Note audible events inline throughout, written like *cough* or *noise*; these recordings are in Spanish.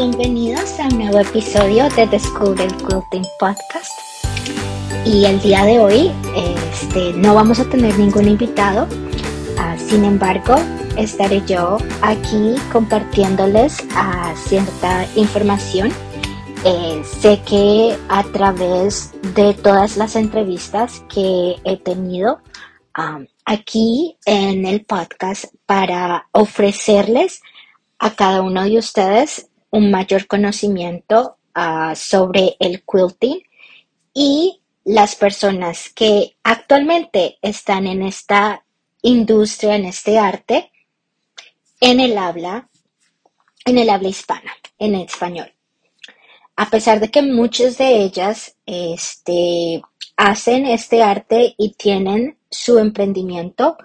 bienvenidos a un nuevo episodio de Descubre el Quilting Podcast. Y el día de hoy este, no vamos a tener ningún invitado, ah, sin embargo estaré yo aquí compartiéndoles ah, cierta información. Eh, sé que a través de todas las entrevistas que he tenido ah, aquí en el podcast para ofrecerles a cada uno de ustedes un mayor conocimiento ah, sobre el quilting y las personas que actualmente están en esta industria, en este arte, en el habla, en el habla hispana, en español. A pesar de que muchas de ellas este, hacen este arte y tienen su emprendimiento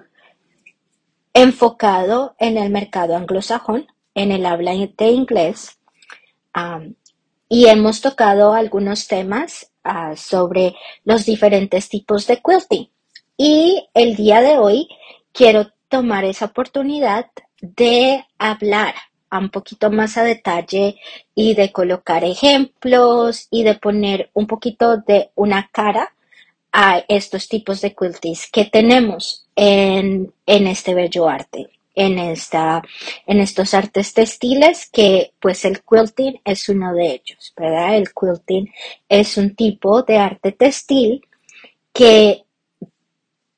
enfocado en el mercado anglosajón, en el habla de inglés y hemos tocado algunos temas ah, sobre los diferentes tipos de quilting. Y el día de hoy quiero tomar esa oportunidad de hablar un poquito más a detalle y de colocar ejemplos y de poner un poquito de una cara a estos tipos de quiltings que tenemos en, en este bello arte en, esta, en estos artes textiles que pues el quilting es uno de ellos, ¿verdad? El quilting es un tipo de arte textil que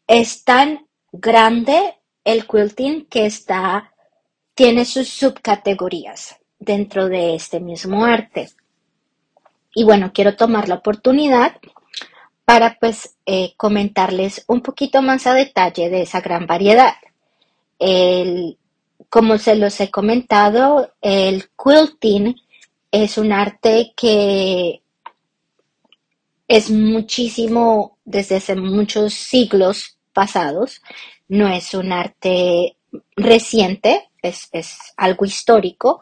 es tan grande el quilting que está, tiene sus subcategorías dentro de este mismo arte. Y bueno, quiero tomar la oportunidad para pues eh, comentarles un poquito más a detalle de esa gran variedad. El, como se los he comentado, el quilting es un arte que es muchísimo desde hace muchos siglos pasados, no es un arte reciente, es, algo histórico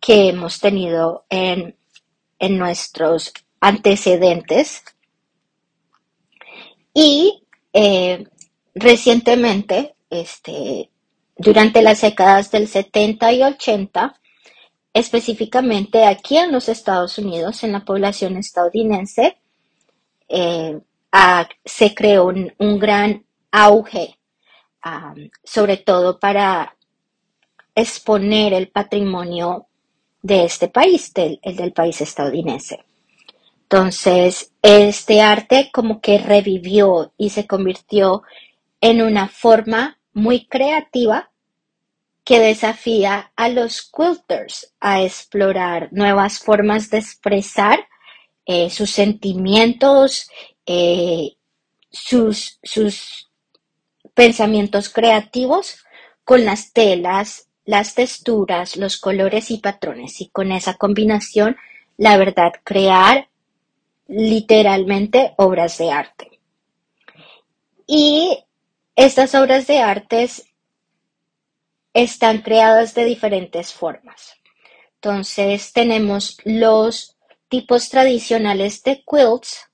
que hemos tenido en, nuestros antecedentes. Y eh, recientemente, este, durante las décadas del 70 y 80, específicamente aquí en los Estados Unidos, en la población estadounidense, eh, se creó un, gran auge, sobre todo para exponer el patrimonio de este país, el del país estadounidense. Entonces, este arte como que revivió y se convirtió en una forma muy creativa que desafía a los quilters a explorar nuevas formas de expresar eh, sus sentimientos, eh, sus, sus pensamientos creativos con las telas, las texturas, los colores y patrones. Y con esa combinación, la verdad, crear literalmente obras de arte. Y estas obras de artes están creadas de diferentes formas. Entonces tenemos los tipos tradicionales de quilts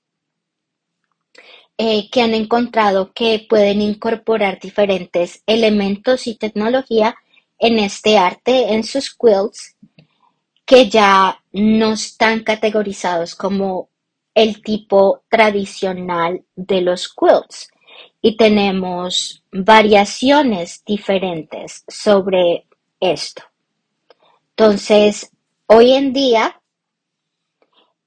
eh, que han encontrado que pueden incorporar diferentes elementos y tecnología en este arte, en sus quilts, que ya no están categorizados como el tipo tradicional de los quilts y tenemos variaciones diferentes sobre esto. Entonces, hoy en día,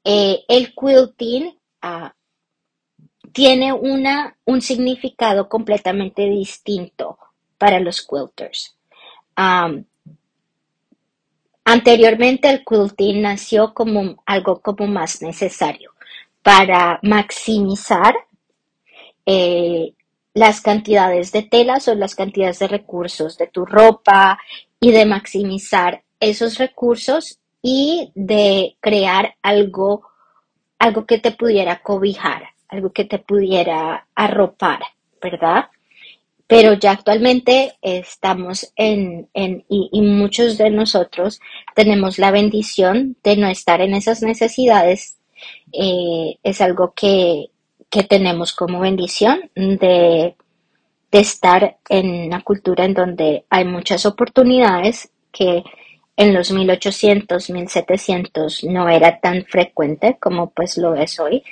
eh, el quilting ah, tiene una, un significado completamente distinto para los quilters. anteriormente el quilting nació como algo como más necesario para maximizar eh, las cantidades de telas o las cantidades de recursos de tu ropa y de maximizar esos recursos y de crear algo, algo que te pudiera cobijar, algo que te pudiera arropar, ¿verdad? Pero ya actualmente estamos en, en y, muchos de nosotros tenemos la bendición de no estar en esas necesidades. Eh, es algo que, que tenemos como bendición de, estar en una cultura en donde hay muchas oportunidades que en los 1800, 1700 no era tan frecuente como pues lo es hoy.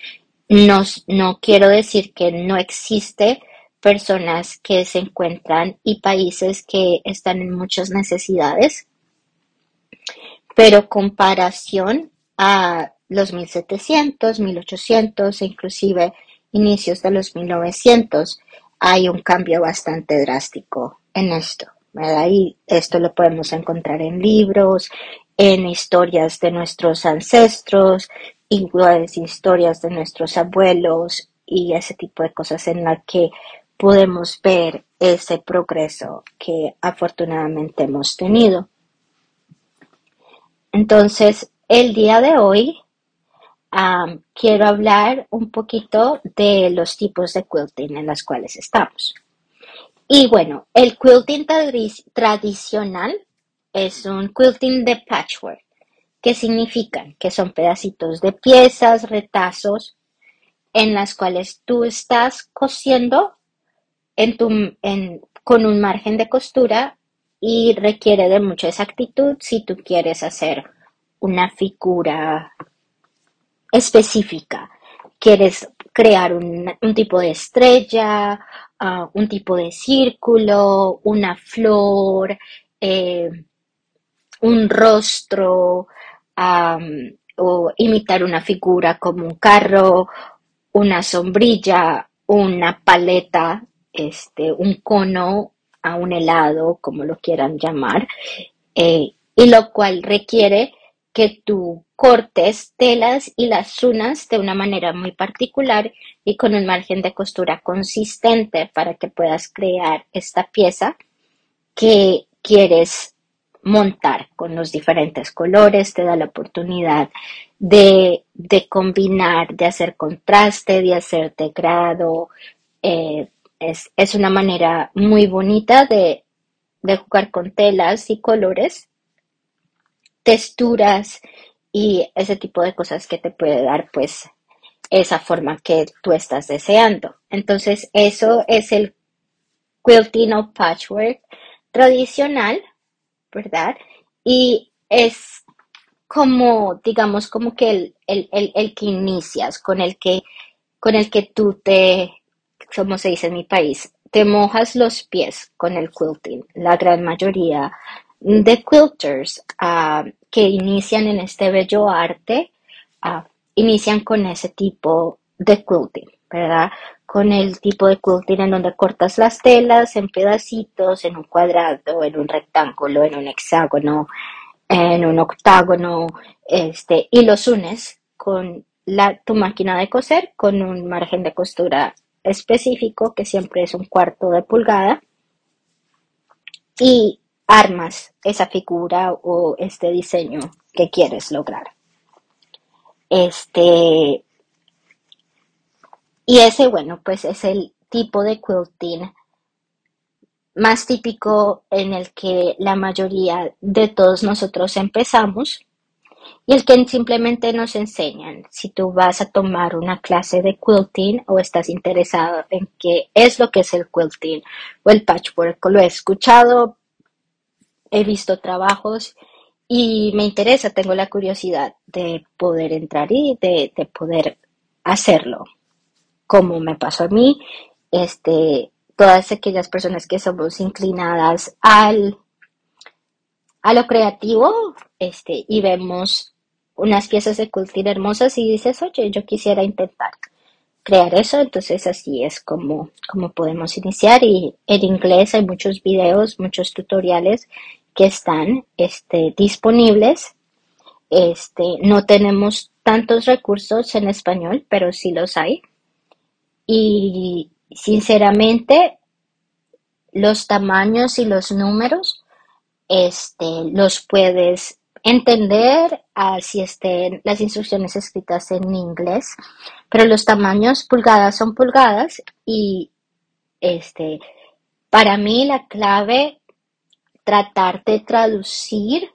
No, no quiero decir que no existe personas que se encuentran y países que están en muchas necesidades, pero comparación a los 1700, 1800 e inclusive inicios de los 1900, hay un cambio bastante drástico en esto. ¿verdad? Esto lo podemos encontrar en libros, en historias de nuestros ancestros, historias de nuestros abuelos y ese tipo de cosas en la que podemos ver ese progreso que afortunadamente hemos tenido. Entonces, el día de hoy quiero hablar un poquito de los tipos de quilting en los cuales estamos. Y bueno, el quilting tradicional es un quilting de patchwork, que significa que son pedacitos de piezas, retazos, en las cuales tú estás cosiendo con un margen de costura y requiere de mucha exactitud si tú quieres hacer una figura específica. Quieres crear un, tipo de estrella, ah, un tipo de círculo, una flor, eh, un rostro, o imitar una figura como un carro, una sombrilla, una paleta, este, un cono a un helado, como lo quieran llamar, eh, y lo cual requiere que tú cortes telas y las unas de una manera muy particular y con un margen de costura consistente para que puedas crear esta pieza que quieres montar con los diferentes colores, te da la oportunidad de, combinar, de hacer contraste, de hacer degrado. Eh, es, una manera muy bonita de, de jugar con telas y colores texturas y ese tipo de cosas que te puede dar pues esa forma que tú estás deseando. Entonces eso es el quilting o patchwork tradicional, ¿verdad? Y es como, digamos, como que el, el, el, que inicias, con el que, con el que tú te, como se dice en mi país, te mojas los pies con el quilting. La gran mayoría de quilters ah, que inician en este bello arte, ah, inician con ese tipo de quilting, ¿verdad? Con el tipo de quilting en donde cortas las telas en pedacitos, en un cuadrado, en un rectángulo, en un hexágono, en un octágono, este, y los unes con la, tu máquina de coser con un margen de costura específico que siempre es un cuarto de pulgada y armas esa figura o este diseño que quieres lograr. Este, y ese, bueno, pues es el tipo de quilting más típico en el que la mayoría de todos nosotros empezamos y el que simplemente nos enseñan. Si tú vas a tomar una clase de quilting o estás interesado en qué es lo que es el quilting o el patchwork, lo he escuchado he visto trabajos y me interesa, tengo la curiosidad de poder entrar y de, poder hacerlo. Como me pasó a mí, este, todas aquellas personas que somos inclinadas al, a lo creativo, este, y vemos unas piezas de cultura hermosas y dices, oye, yo quisiera intentar crear eso, entonces así es como, como podemos iniciar y en inglés hay muchos videos, muchos tutoriales que están este, disponibles. Este, no tenemos tantos recursos en español, pero sí los hay. Y sinceramente, los tamaños y los números este, los puedes entender si estén las instrucciones escritas en inglés, pero los tamaños pulgadas son pulgadas y este, para mí la clave tratar de traducir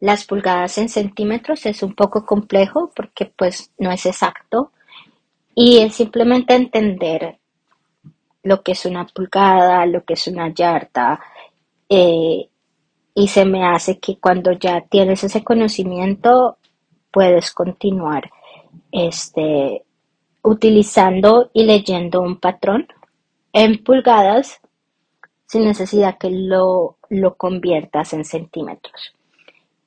las pulgadas en centímetros es un poco complejo porque pues no es exacto. Y es simplemente entender lo que es una pulgada, lo que es una yarda, eh, y se me hace que cuando ya tienes ese conocimiento puedes continuar este, utilizando y leyendo un patrón en pulgadas sin necesidad que lo, lo conviertas en centímetros.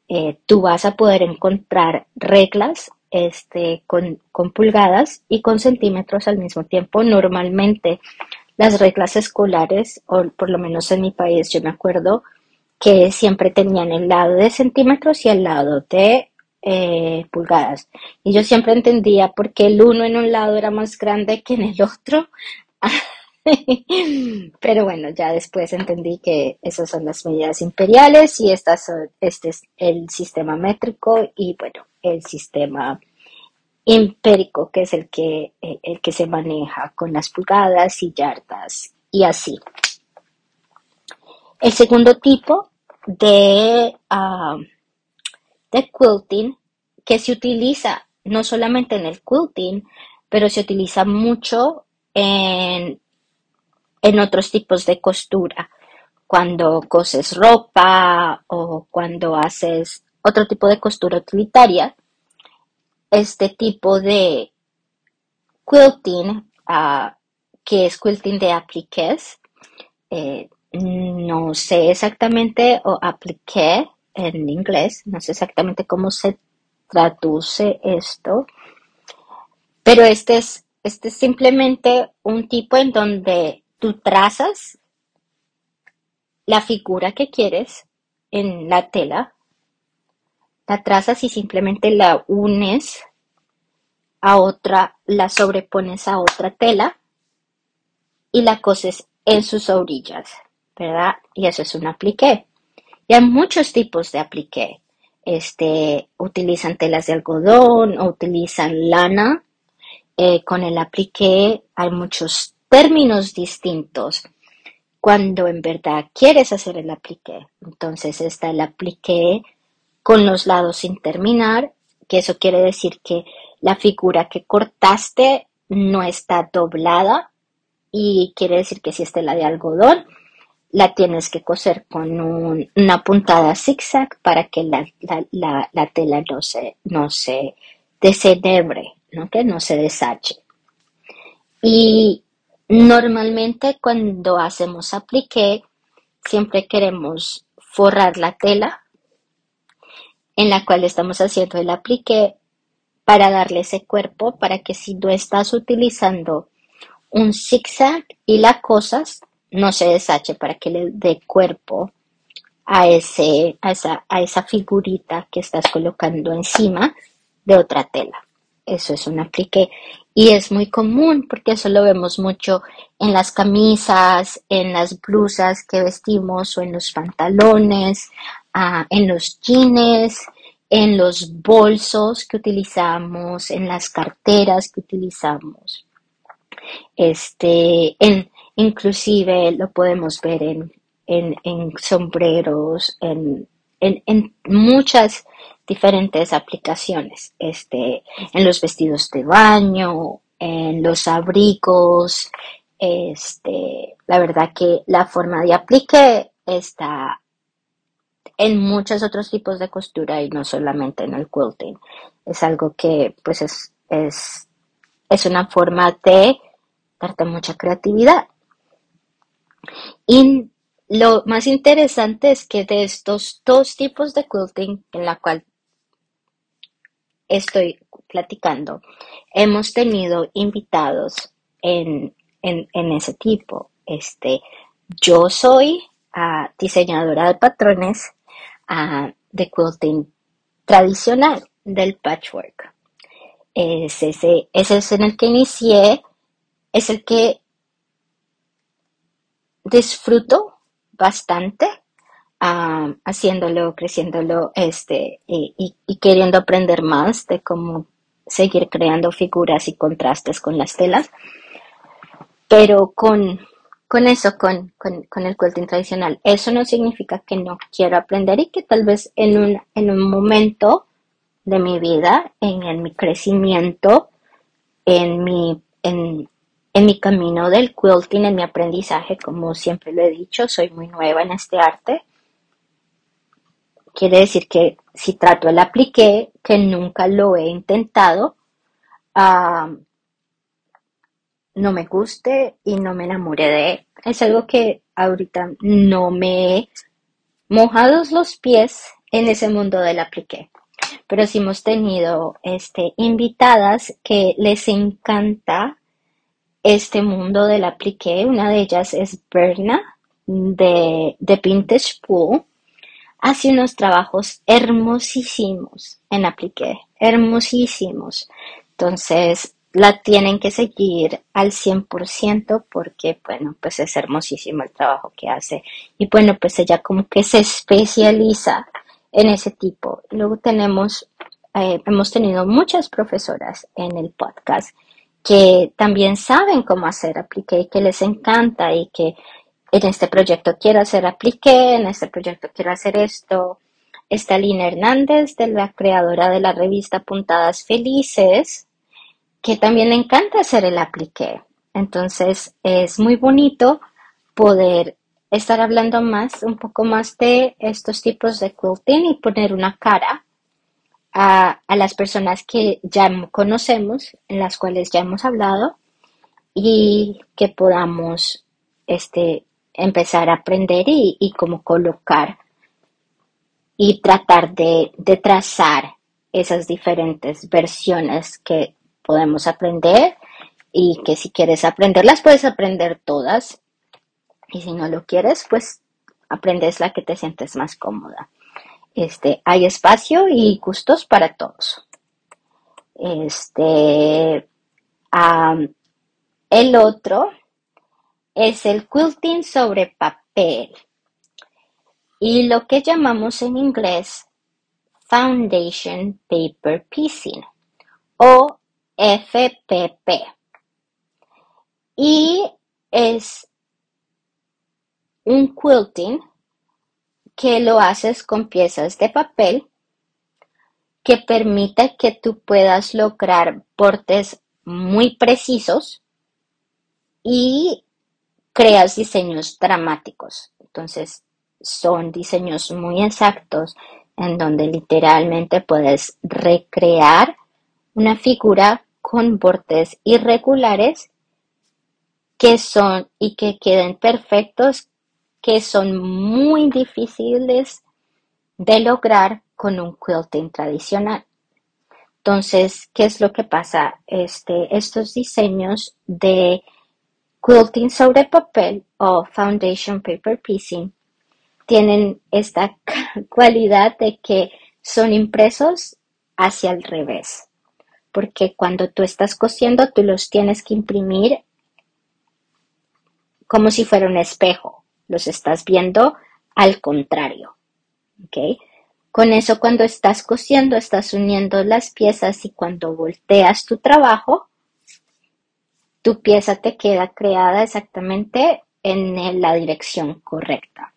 Eh, tú vas a poder encontrar reglas este, con, con, pulgadas y con centímetros al mismo tiempo. Normalmente las reglas escolares, o por lo menos en mi país, yo me acuerdo que siempre tenían el lado de centímetros y el lado de eh, pulgadas. Y yo siempre entendía por qué el uno en un lado era más grande que en el otro. *laughs* *laughs* Pero bueno, ya después entendí que esas son las medidas imperiales y estas este es el sistema métrico y bueno, el sistema impérico que es el que, eh, el que se maneja con las pulgadas y yardas y así. El segundo tipo de, ah, de quilting que se utiliza no solamente en el quilting, pero se utiliza mucho en en otros tipos de costura, cuando coses ropa o cuando haces otro tipo de costura utilitaria, este tipo de quilting, ah, que es quilting de apliques, eh, no sé exactamente, o apliqué en inglés, no sé exactamente cómo se traduce esto, pero este es, este es simplemente un tipo en donde tú trazas la figura que quieres en la tela, la trazas y simplemente la unes a otra, la sobrepones a otra tela y la coses en sus orillas, ¿verdad? Y eso es un apliqué. Y hay muchos tipos de apliqué. Este, utilizan telas de algodón o utilizan lana. Eh, con el apliqué hay muchos términos distintos cuando en verdad quieres hacer el apliqué. Entonces está el apliqué con los lados sin terminar, que eso quiere decir que la figura que cortaste no está doblada y quiere decir que si es tela de algodón, la tienes que coser con una puntada zigzag para que la, tela no se, no se desenebre, ¿no? que no se desache. Y Normalmente cuando hacemos apliqué, siempre queremos forrar la tela en la cual estamos haciendo el apliqué para darle ese cuerpo, para que si no estás utilizando un zigzag y la cosas, no se desache, para que le dé cuerpo a, ese, a, esa, a esa figurita que estás colocando encima de otra tela. Eso es un apliqué y es muy común porque eso lo vemos mucho en las camisas, en las blusas que vestimos o en los pantalones, ah, en los jeans, en los bolsos que utilizamos, en las carteras que utilizamos. Este, en, inclusive lo podemos ver en, en, sombreros, en, en, muchas diferentes aplicaciones, este, en los vestidos de baño, en los abrigos, este, la verdad que la forma de aplique está en muchos otros tipos de costura y no solamente en el quilting. Es algo que pues es, es, es una forma de darte mucha creatividad. Y lo más interesante es que de estos dos tipos de quilting en la cual estoy platicando, hemos tenido invitados en, ese tipo. Este, yo soy ah, diseñadora de patrones ah, de quilting tradicional del patchwork. Es ese, ese es en el que inicié, es el que disfruto bastante haciéndolo, creciéndolo, este, y, queriendo aprender más de cómo seguir creando figuras y contrastes con las telas. Pero con, con eso, con, con, el quilting tradicional, eso no significa que no quiero aprender y que tal vez en un, en un momento de mi vida, en, en mi crecimiento, en mi, en, en mi camino del quilting, en mi aprendizaje, como siempre lo he dicho, soy muy nueva en este arte quiere decir que si trato el apliqué, que nunca lo he intentado, no me guste y no me enamore de él. Es algo que ahorita no me he mojado los pies en ese mundo del apliqué. Pero sí hemos tenido este, invitadas que les encanta este mundo del apliqué. Una de ellas es Berna de, de Vintage Pool. Hace unos trabajos hermosísimos en apliqué, hermosísimos. Entonces, la tienen que seguir al 100% porque, bueno, pues es hermosísimo el trabajo que hace. Y bueno, pues ella como que se especializa en ese tipo. Luego tenemos, eh, hemos tenido muchas profesoras en el podcast que también saben cómo hacer apliqué y que les encanta y que en este proyecto quiero hacer apliqué, en este proyecto quiero hacer esto. Está Lina Hernández, de la creadora de la revista Puntadas Felices, que también le encanta hacer el apliqué. Entonces es muy bonito poder estar hablando más, un poco más de estos tipos de quilting y poner una cara a, las personas que ya conocemos, en las cuales ya hemos hablado y que podamos este, empezar a aprender y, y como colocar y tratar de, trazar esas diferentes versiones que podemos aprender y que si quieres aprenderlas, puedes aprender todas. Y si no lo quieres, pues aprendes la que te sientes más cómoda. Este, hay espacio y gustos para todos. Este, el otro es el quilting sobre papel y lo que llamamos en inglés Foundation Paper Piecing o FPP. Y es un quilting que lo haces con piezas de papel que permite que tú puedas lograr portes muy precisos y creas diseños dramáticos. Entonces, son diseños muy exactos en donde literalmente puedes recrear una figura con bordes irregulares que son y que queden perfectos, que son muy difíciles de lograr con un quilting tradicional. Entonces, ¿qué es lo que pasa? Este, estos diseños de quilting sobre papel o foundation paper piecing tienen esta *laughs* cualidad de que son impresos hacia el revés porque cuando tú estás cosiendo, tú los tienes que imprimir como si fuera un espejo. Los estás viendo al contrario. ¿ok? Con eso, cuando estás cosiendo, estás uniendo las piezas y cuando volteas tu trabajo, tu pieza te queda creada exactamente en la dirección correcta.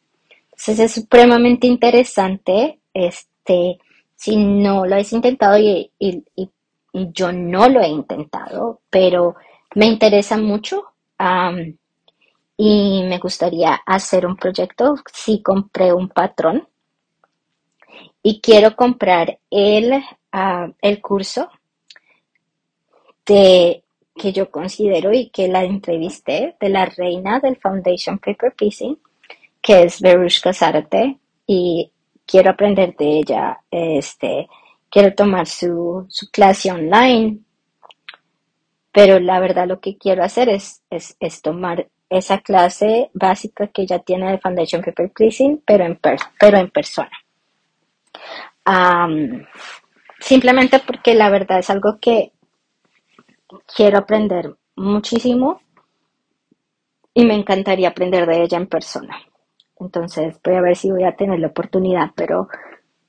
Entonces es supremamente interesante. Este, si no lo has intentado y, yo no lo he intentado, pero me interesa mucho y me gustaría hacer un proyecto. Si compré un patrón y quiero comprar el, el curso de que yo considero y que la entrevisté de la reina del Foundation Paper Piecing, que es Verushka Zárate, y quiero aprender de ella este, quiero tomar su, su clase online, pero la verdad lo que quiero hacer es, es, tomar esa clase básica que ya tiene de Foundation Paper Pleasing, pero en, pero en persona. simplemente porque la verdad es algo que quiero aprender muchísimo y me encantaría aprender de ella en persona. Entonces voy a ver si voy a tener la oportunidad, pero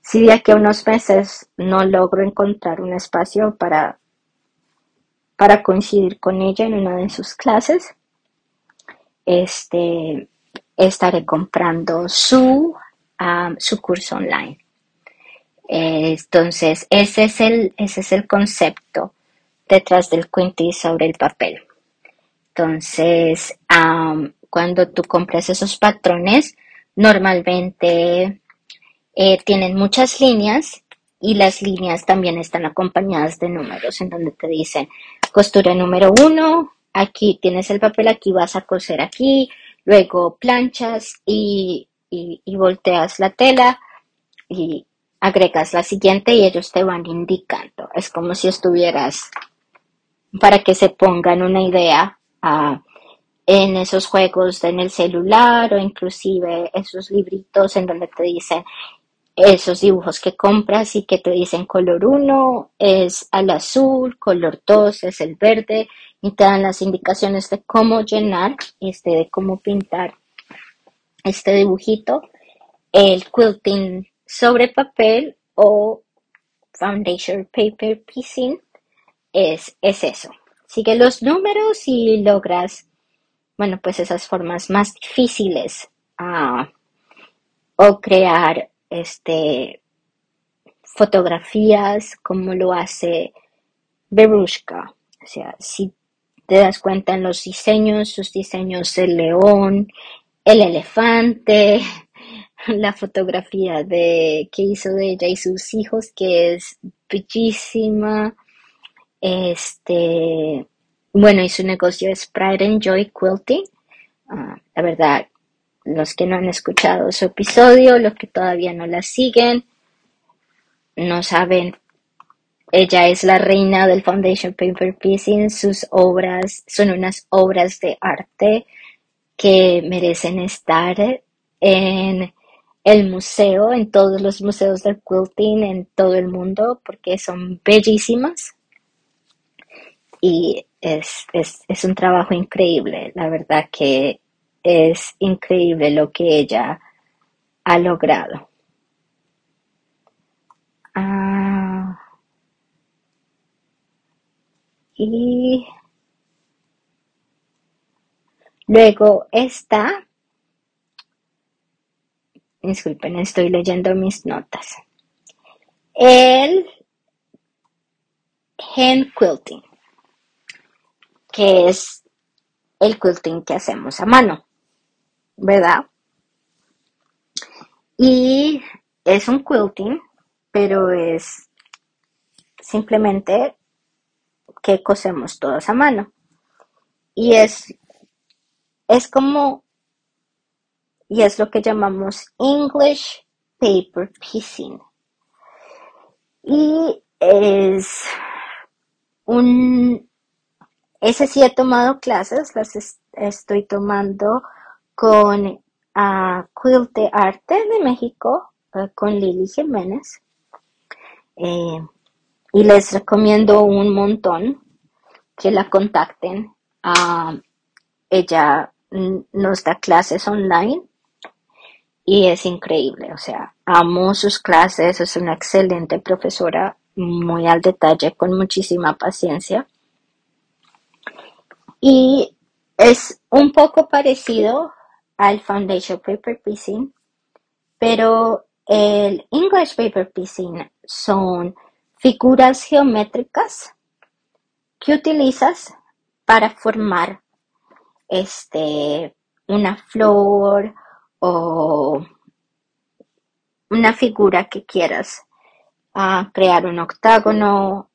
si de aquí a unos meses no logro encontrar un espacio para, para coincidir con ella en una de sus clases, este, estaré comprando su, su curso online. entonces, ese es, el, ese es el concepto detrás del Quinty sobre el papel. Entonces, cuando tú compras esos patrones, normalmente eh, tienen muchas líneas y las líneas también están acompañadas de números en donde te dicen costura número uno, aquí tienes el papel, aquí vas a coser aquí, luego planchas y, y volteas la tela y agregas la siguiente y ellos te van indicando. Es como si estuvieras, para que se pongan una idea, ah, en esos juegos en el celular o inclusive esos libritos en donde te dicen esos dibujos que compras y que te dicen color 1 es al azul, color 2 es el verde y te dan las indicaciones de cómo llenar, este, de cómo pintar este dibujito. El quilting sobre papel o foundation paper piecing es, es eso. Sigue los números y logras, bueno, pues esas formas más difíciles ah, o crear este fotografías como lo hace Berushka. O sea, si te das cuenta en los diseños, sus diseños el león, el elefante, *laughs* la fotografía de que hizo de ella y sus hijos, que es bellísima. Este, bueno, y su negocio es Pride and Joy Quilting. Ah, la verdad, los que no han escuchado su episodio, los que todavía no la siguen, no saben. Ella es la reina del Foundation Paper Piecing. Sus obras son unas obras de arte que merecen estar en el museo, en todos los museos del quilting en todo el mundo, porque son bellísimas. Y es, es, un trabajo increíble, la verdad que es increíble lo que ella ha logrado. Ah, y luego está Disculpen, estoy leyendo mis notas. El hand quilting, que es el quilting que hacemos a mano, ¿verdad? Y es un quilting, pero es simplemente que cosemos todos a mano. Y es, es como y es lo que llamamos English Paper Piecing. Y es un... Ese sí he tomado clases, las estoy tomando con uh, Quilt de Arte de México, eh, con Lili Jiménez. Eh, y les recomiendo un montón que la contacten. Uh, ella nos da clases online y es increíble, o sea, amo sus clases, es una excelente profesora, muy al detalle, con muchísima paciencia. Y es un poco parecido al Foundation Paper Piecing, pero el English Paper Piecing son figuras geométricas que utilizas para formar este, una flor o una figura que quieras, a crear un octágono,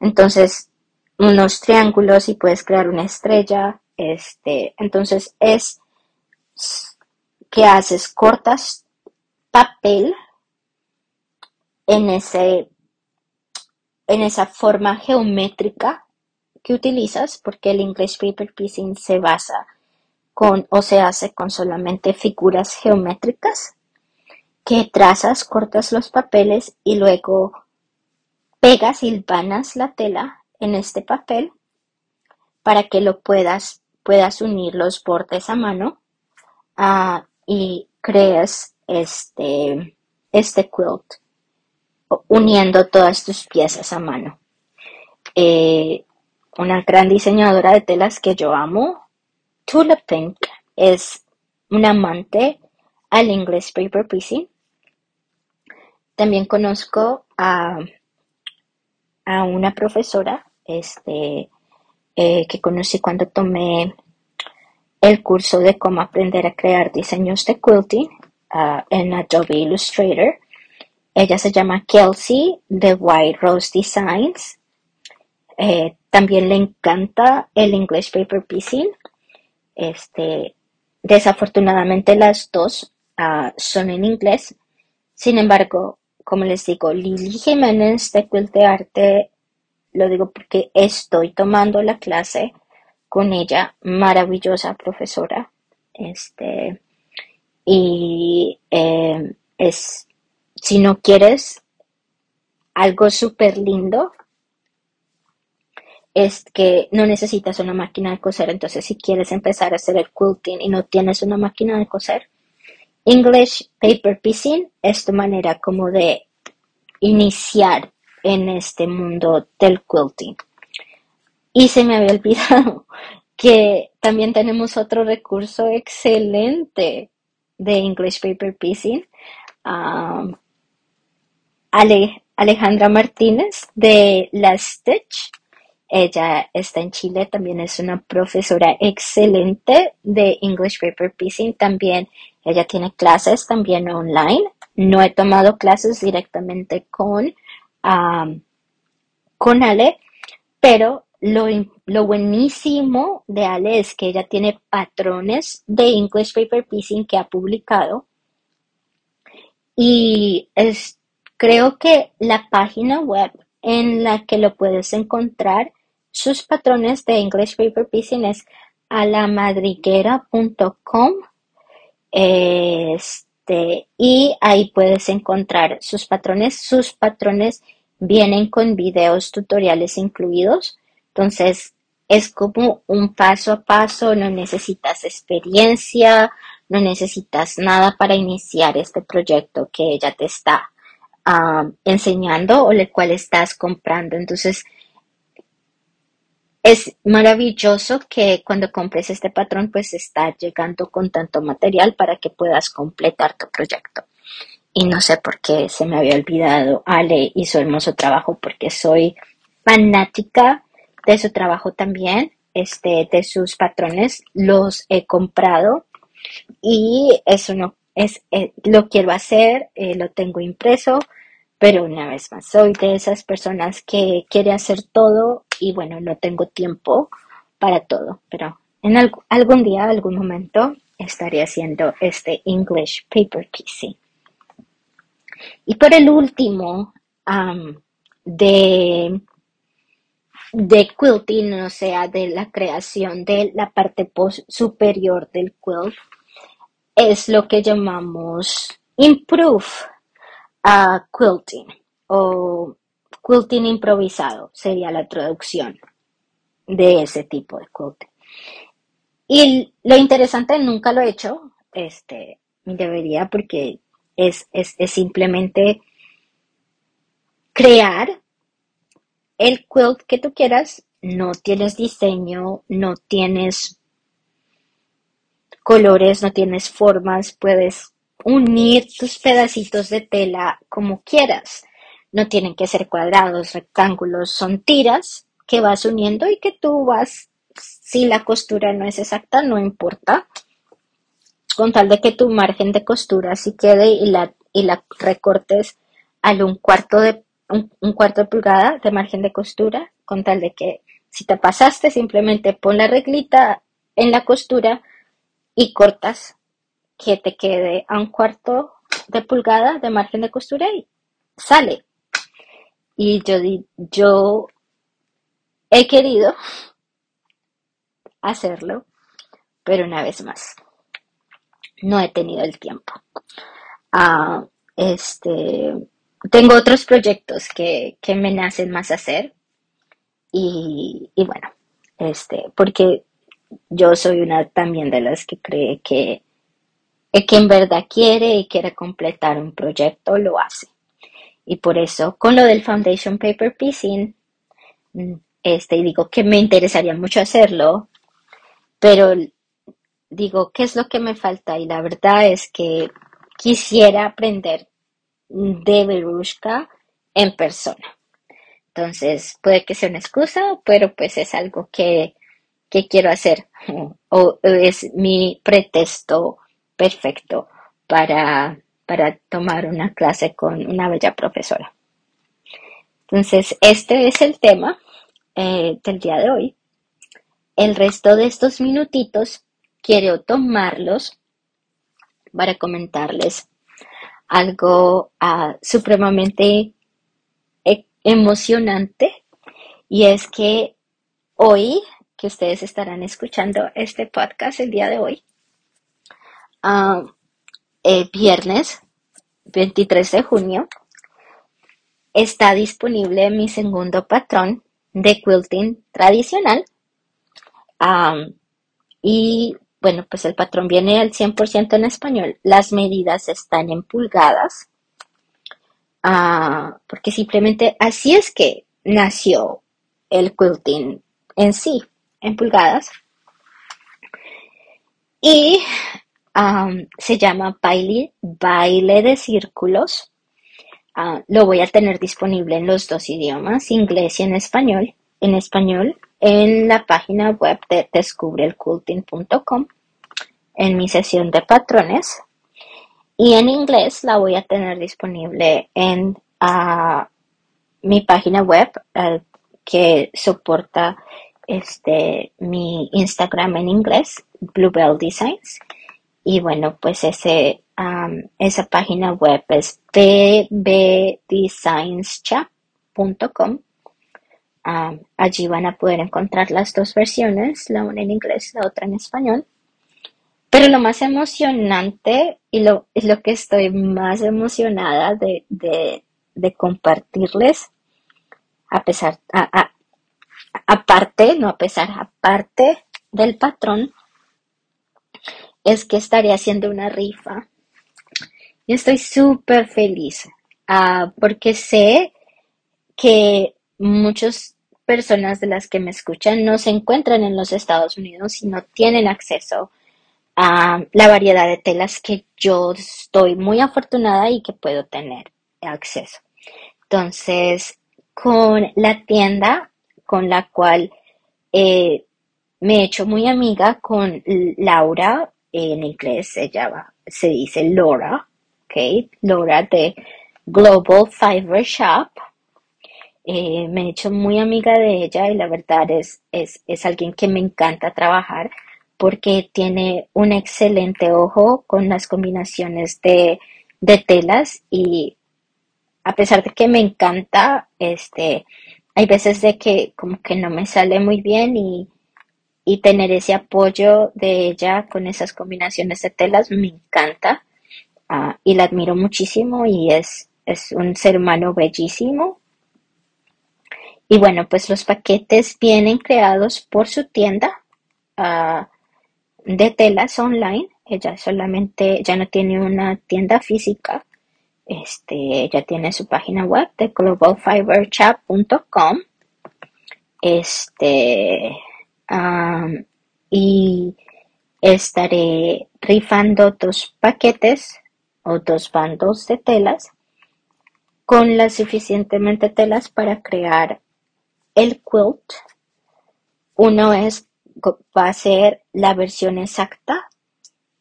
entonces unos triángulos y puedes crear una estrella, este, entonces es que haces cortas papel en ese en esa forma geométrica que utilizas porque el English Paper Piecing se basa con o se hace con solamente figuras geométricas que trazas, cortas los papeles y luego pegas y vanas la tela en este papel para que lo puedas, puedas unir los bordes a mano ah, y crees este, este quilt uniendo todas tus piezas a mano. Eh, una gran diseñadora de telas que yo amo Tulip Pink es un amante al inglés paper piecing. También conozco a, a una profesora este, eh, que conocí cuando tomé el curso de cómo aprender a crear diseños de quilting. ah, en Adobe Illustrator. Ella se llama Kelsey de White Rose Designs. Eh, también le encanta el English Paper Piecing. Este, desafortunadamente las dos ah, son en inglés. Sin embargo, como les digo, Lili Jiménez de Quilt de Arte, lo digo porque estoy tomando la clase con ella, maravillosa profesora. Este, y eh, es, si no quieres algo súper lindo, es que no necesitas una máquina de coser. Entonces, si quieres empezar a hacer el quilting y no tienes una máquina de coser, English Paper Piecing es tu manera como de iniciar en este mundo del quilting. Y se me había *laughs* olvidado que también tenemos otro recurso excelente de English Paper Piecing. Um, Alejandra Martínez de La Stitch. Ella está en Chile, también es una profesora excelente de English Paper Piecing. También ella tiene clases también online. No he tomado clases directamente con, con Ale, pero lo, lo, buenísimo de Ale es que ella tiene patrones de English Paper Piecing que ha publicado. Y es, creo que la página web en la que lo puedes encontrar, sus patrones de English Paper Piecing es alamadriguera.com. Este, y ahí puedes encontrar sus patrones. Sus patrones vienen con videos tutoriales incluidos entonces, es como un paso a paso, no necesitas experiencia, no necesitas nada para iniciar este proyecto que ella te está ah, enseñando o el cual estás comprando. Entonces, es maravilloso que cuando compres este patrón, pues está llegando con tanto material para que puedas completar tu proyecto. Y no sé por qué se me había olvidado. Ale hizo hermoso trabajo porque soy fanática de su trabajo también, este, de sus patrones, los he comprado y eso no es, eh, lo quiero hacer, eh, lo tengo impreso, pero una vez más, soy de esas personas que quiere hacer todo y bueno, no tengo tiempo para todo, pero en algún día, algún momento, estaré haciendo este English Paper Piecing. Y por el último, de de quilting, o sea, de la creación de la parte superior del quilt, es lo que llamamos improve a quilting o quilting improvisado sería la traducción de ese tipo de quilting. Y lo interesante, nunca lo he hecho, este, debería porque es, es simplemente crear el quilt que tú quieras, no tienes diseño, no tienes colores, no tienes formas, puedes unir tus pedacitos de tela como quieras. No tienen que ser cuadrados, rectángulos, son tiras que vas uniendo y que tú vas, si la costura no es exacta, no importa, con tal de que tu margen de costura sí quede y la, y la recortes al un cuarto de un, cuarto de pulgada de margen de costura, con tal de que si te pasaste, simplemente pon la reglita en la costura y cortas que te quede a un cuarto de pulgada de margen de costura y sale. Y yo, yo he querido hacerlo, pero una vez más, no he tenido el tiempo. Ah, este, tengo otros proyectos que, me nacen más hacer y, bueno, este, porque yo soy una también de las que cree que el que en verdad quiere y quiere completar un proyecto lo hace. Y por eso, con lo del Foundation Paper Piecing, este, digo que me interesaría mucho hacerlo, pero digo, ¿qué es lo que me falta? Y la verdad es que quisiera aprender de Berushka en persona. Entonces, puede que sea una excusa, pero pues es algo que, quiero hacer *laughs* o, es mi pretexto perfecto para, para tomar una clase con una bella profesora. Entonces, este es el tema eh, del día de hoy. El resto de estos minutitos quiero tomarlos para comentarles algo ah, supremamente e-, emocionante y es que hoy que ustedes estarán escuchando este podcast el día de hoy, uh, viernes 23 de junio, está disponible mi segundo patrón de quilting tradicional. y bueno, pues el patrón viene al 100% en español. Las medidas están en pulgadas. Ah, porque simplemente así es que nació el quilting en sí en pulgadas. Y se llama baile, baile de círculos. Ah, lo voy a tener disponible en los dos idiomas, inglés y en español. En español, en la página web de descubreelquilting.com, en mi sesión de patrones. Y en inglés la voy a tener disponible en ah, mi página web eh, que soporta este, mi Instagram en inglés, Bluebell Designs. Y bueno, pues ese, esa página web es bbdesignschap.com. allí van a poder encontrar las dos versiones, la una en inglés, la otra en español. Pero lo más emocionante y lo, lo que estoy más emocionada de, compartirles, a pesar, a, aparte, no a pesar, aparte del patrón, es que estaré haciendo una rifa. Y estoy súper feliz ah, porque sé que muchas personas de las que me escuchan no se encuentran en los Estados Unidos y no tienen acceso a la variedad de telas que yo estoy muy afortunada y que puedo tener acceso. Entonces, con la tienda con la cual eh, me he hecho muy amiga con Laura, en inglés ella se dice Laura, ¿ok? Laura de Global Fiverr Shop. Eh, me he hecho muy amiga de ella y la verdad es, es, es alguien que me encanta trabajar porque tiene un excelente ojo con las combinaciones de, de telas y a pesar de que me encanta, este, hay veces de que como que no me sale muy bien y, tener ese apoyo de ella con esas combinaciones de telas me encanta ah, y la admiro muchísimo y es, es un ser humano bellísimo. Y bueno, pues los paquetes vienen creados por su tienda ah, de telas online. Ella solamente, ya no tiene una tienda física, este, ella tiene su página web de globalfiberchat.com. Este, y estaré rifando dos paquetes o dos bandos de telas con las suficientemente telas para crear el quilt. Uno es, va a ser la versión exacta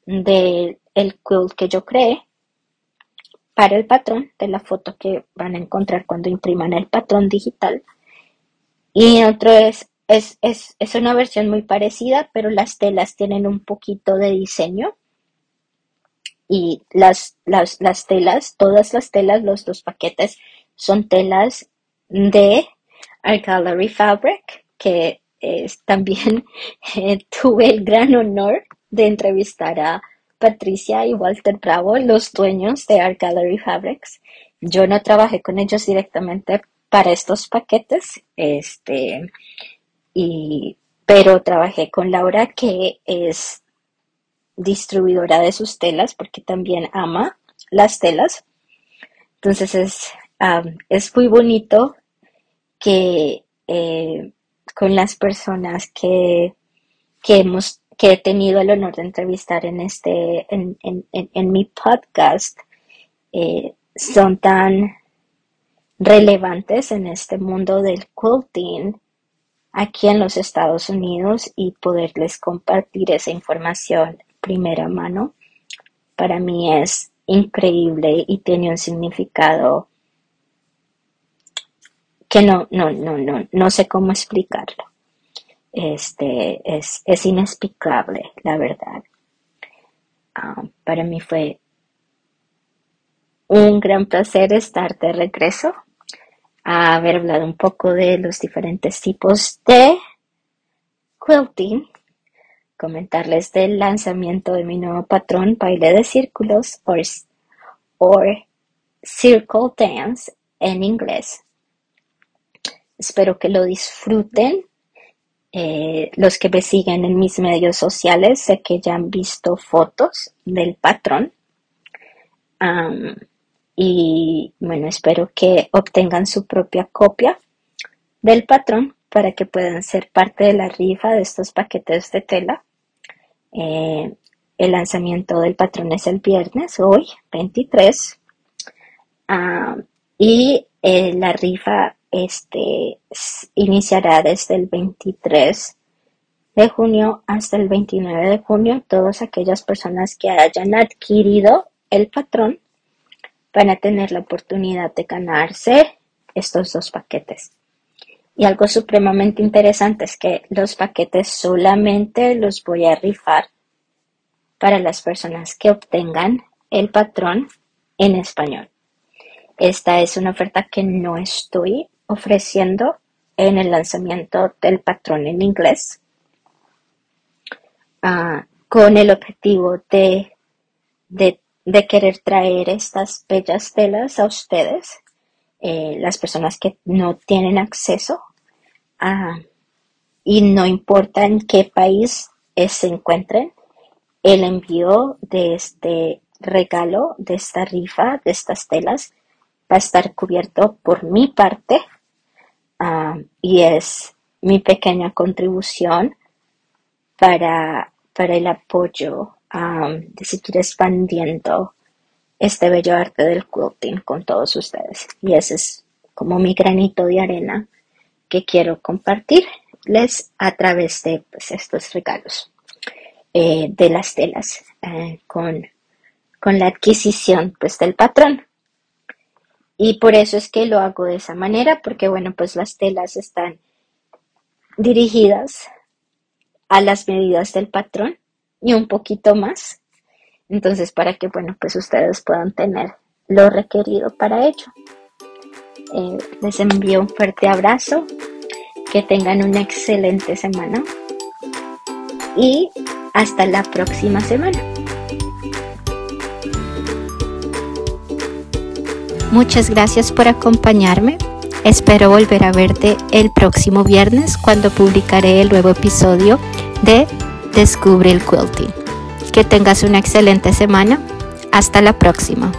del quilt que yo creé para el patrón de la foto que van a encontrar cuando impriman el patrón digital. Y otro es, es, es, es una versión muy parecida, pero las telas tienen un poquito de diseño. Y las, las, las telas, todas las telas, los dos paquetes, son telas de Art Gallery Fabric, que también *laughs* eh, tuve el gran honor de entrevistar a Patricia y Walter Bravo, los dueños de Art Gallery Fabrics. Yo no trabajé con ellos directamente para estos paquetes, este, y, pero trabajé con Laura, que es distribuidora de sus telas, porque también ama las telas. Entonces es, es muy bonito que eh, con las personas que, que hemos que he tenido el honor de entrevistar en este, en, en, en, mi podcast, eh, son tan relevantes en este mundo del quilting aquí en los Estados Unidos y poderles compartir esa información primera mano para mí es increíble y tiene un significado que no, no, no, no, no sé cómo explicarlo. Este es, es inexplicable, la verdad. Ah, para mí fue un gran placer estar de regreso a haber hablado un poco de los diferentes tipos de quilting, comentarles del lanzamiento de mi nuevo patrón baile de círculos o circle dance en inglés. Espero que lo disfruten. Eh, los que me siguen en mis medios sociales sé que ya han visto fotos del patrón. Y bueno, espero que obtengan su propia copia del patrón para que puedan ser parte de la rifa de estos paquetes de tela. Eh, el lanzamiento del patrón es el viernes, hoy, 23. Ah, y eh, la rifa este, iniciará desde el 23 de junio hasta el 29 de junio. Todas aquellas personas que hayan adquirido el patrón van a tener la oportunidad de ganarse estos dos paquetes. Y algo supremamente interesante es que los paquetes solamente los voy a rifar para las personas que obtengan el patrón en español. Esta es una oferta que no estoy ofreciendo en el lanzamiento del patrón en inglés ah, con el objetivo de, de, querer traer estas bellas telas a ustedes eh, las personas que no tienen acceso a, y no importa en qué país se encuentren, el envío de este regalo, de esta rifa, de estas telas, va a estar cubierto por mi parte y es mi pequeña contribución para, para el apoyo de seguir expandiendo este bello arte del quilting con todos ustedes. Y ese es como mi granito de arena que quiero compartirles a través de pues, estos regalos eh, de las telas eh, con, con la adquisición pues, del patrón. Y por eso es que lo hago de esa manera, porque bueno, pues las telas están dirigidas a las medidas del patrón y un poquito más. Entonces, para que, bueno, pues ustedes puedan tener lo requerido para ello. Eh, les envío un fuerte abrazo, que tengan una excelente semana y hasta la próxima semana. Muchas gracias por acompañarme. Espero volver a verte el próximo viernes cuando publicaré el nuevo episodio de Descubre el Quilting. Que tengas una excelente semana. Hasta la próxima.